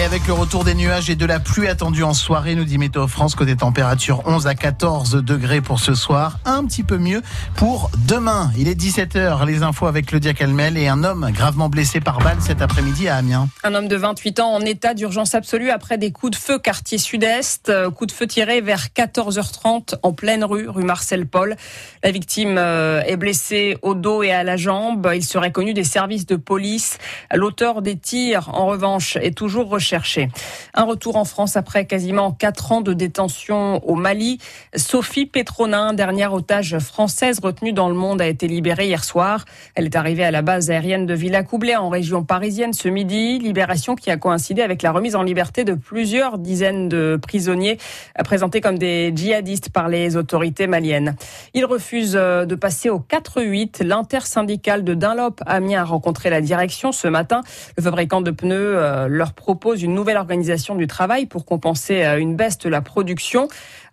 Et avec le retour des nuages et de la pluie attendue en soirée, nous dit Météo France, côté température 11 à 14 degrés pour ce soir. Un petit peu mieux pour demain. Il est 17h, les infos avec Claudia Calmel et un homme gravement blessé par balle cet après-midi à Amiens. Un homme de 28 ans en état d'urgence absolue après des coups de feu quartier sud-est. Euh, coup de feu tiré vers 14h30 en pleine rue, rue Marcel Paul. La victime euh, est blessée au dos et à la jambe. Il serait connu des services de police. L'auteur des tirs, en revanche, est toujours recherché un retour en France après quasiment quatre ans de détention au Mali. Sophie Petronin, dernière otage française retenue dans le monde, a été libérée hier soir. Elle est arrivée à la base aérienne de Villacoublay en région parisienne ce midi. Libération qui a coïncidé avec la remise en liberté de plusieurs dizaines de prisonniers présentés comme des djihadistes par les autorités maliennes. Il refuse euh, de passer au 4-8. L'intersyndicale de Dunlop a rencontré la direction ce matin. Le fabricant de pneus euh, leur une nouvelle organisation du travail pour compenser euh, une baisse de la production.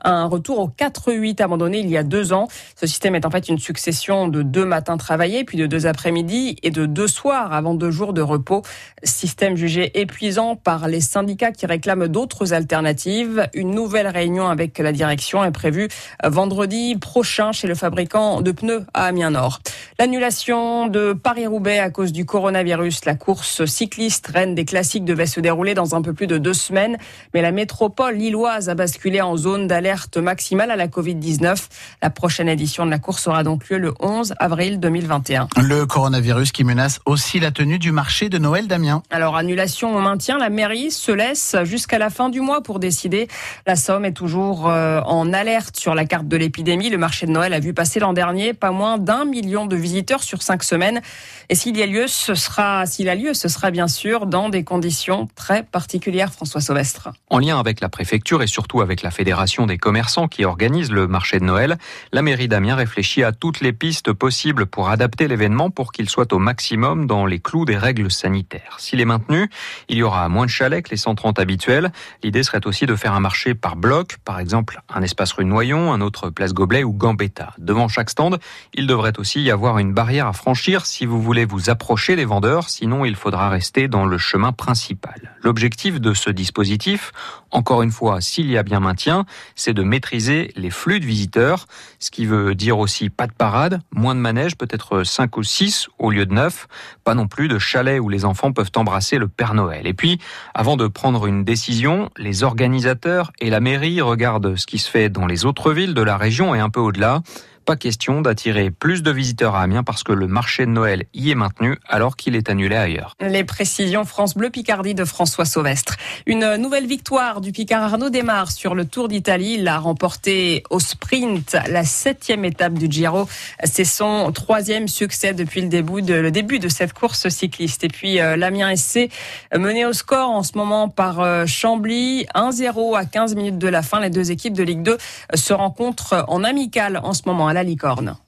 Un retour au 4-8 abandonné il y a deux ans. Ce système est en fait une succession de deux matins travaillés, puis de deux après-midi et de deux soirs avant deux jours de repos. Système jugé épuisant par les syndicats qui réclament d'autres alternatives. Une nouvelle réunion avec la direction est prévue vendredi prochain chez le fabricant de pneus à Amiens Nord. L'annulation de Paris-Roubaix à cause du coronavirus. La course cycliste reine des classiques devait se dérouler dans un peu plus de deux semaines, mais la métropole lilloise a basculé en zone d'alerte maximale à la Covid-19. La prochaine édition de la course aura donc lieu le 11 avril 2021. Le coronavirus qui menace aussi la tenue du marché de Noël d'Amiens. Alors annulation ou maintien, la mairie se laisse jusqu'à la fin du mois pour décider. La Somme est toujours euh, en alerte sur la carte de l'épidémie. Le marché de Noël a vu passer l'an dernier pas moins d'un million de visiteurs sur cinq semaines. Et s'il y a lieu, ce sera, s'il a lieu, ce sera bien sûr dans des conditions très particulières, François Sauvestre. En lien avec la préfecture et surtout avec la Fédération des commerçants qui organise le marché de Noël, la mairie d'Amiens réfléchit à toutes les pistes possibles pour adapter l'événement pour qu'il soit au maximum dans les clous des règles sanitaires. S'il est maintenu, il y aura moins de chalets que les 130 habituels. L'idée serait aussi de faire un marché par bloc, par exemple un espace rue Noyon, un autre place Goblet ou Gambetta. Devant chaque stand, il devrait aussi y avoir une barrière à franchir si vous voulez vous approcher des vendeurs, sinon il faudra rester dans le chemin principal. L'objectif de ce dispositif, encore une fois, s'il y a bien maintien, c'est de maîtriser les flux de visiteurs, ce qui veut dire aussi pas de parade, moins de manèges, peut-être 5 ou 6 au lieu de 9, pas non plus de chalets où les enfants peuvent embrasser le Père Noël. Et puis, avant de prendre une décision, les organisateurs et la mairie regardent ce qui se fait dans les autres villes de la région et un peu au-delà pas question d'attirer plus de visiteurs à Amiens parce que le marché de Noël y est maintenu alors qu'il est annulé ailleurs. Les précisions France Bleu Picardie de François Sauvestre. Une nouvelle victoire du Picard Arnaud démarre sur le Tour d'Italie. Il a remporté au sprint la septième étape du Giro. C'est son troisième succès depuis le début de, le cette course cycliste. Et puis euh, l'Amiens SC mené au score en ce moment par euh, Chambly 1-0 à 15 minutes de la fin. Les deux équipes de Ligue 2 se rencontrent en amical en ce moment la licorne.